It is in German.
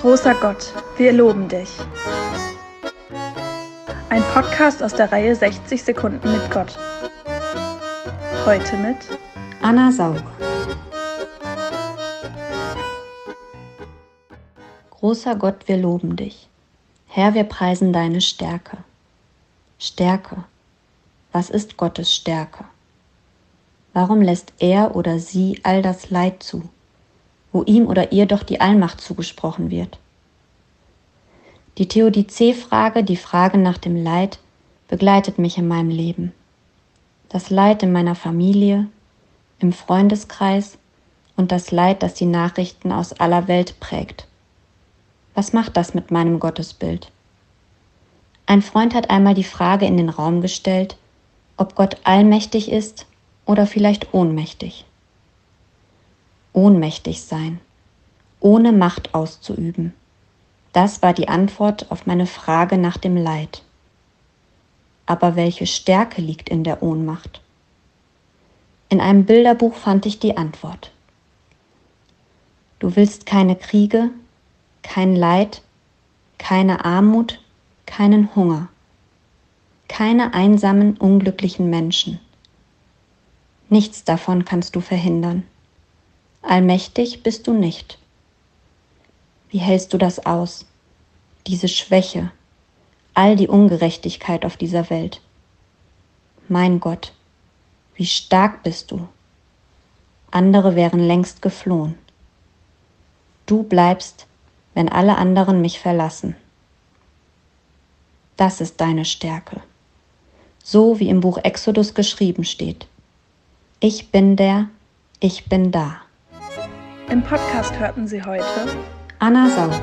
Großer Gott, wir loben dich. Ein Podcast aus der Reihe 60 Sekunden mit Gott. Heute mit Anna Saug. Großer Gott, wir loben dich. Herr, wir preisen deine Stärke. Stärke. Was ist Gottes Stärke? Warum lässt er oder sie all das Leid zu? Wo ihm oder ihr doch die Allmacht zugesprochen wird. Die Theodizee-Frage, die Frage nach dem Leid, begleitet mich in meinem Leben. Das Leid in meiner Familie, im Freundeskreis und das Leid, das die Nachrichten aus aller Welt prägt. Was macht das mit meinem Gottesbild? Ein Freund hat einmal die Frage in den Raum gestellt, ob Gott allmächtig ist oder vielleicht ohnmächtig ohnmächtig sein, ohne Macht auszuüben. Das war die Antwort auf meine Frage nach dem Leid. Aber welche Stärke liegt in der Ohnmacht? In einem Bilderbuch fand ich die Antwort. Du willst keine Kriege, kein Leid, keine Armut, keinen Hunger, keine einsamen, unglücklichen Menschen. Nichts davon kannst du verhindern. Allmächtig bist du nicht. Wie hältst du das aus? Diese Schwäche, all die Ungerechtigkeit auf dieser Welt. Mein Gott, wie stark bist du. Andere wären längst geflohen. Du bleibst, wenn alle anderen mich verlassen. Das ist deine Stärke, so wie im Buch Exodus geschrieben steht. Ich bin der, ich bin da. Im Podcast hörten Sie heute Anna Sauch.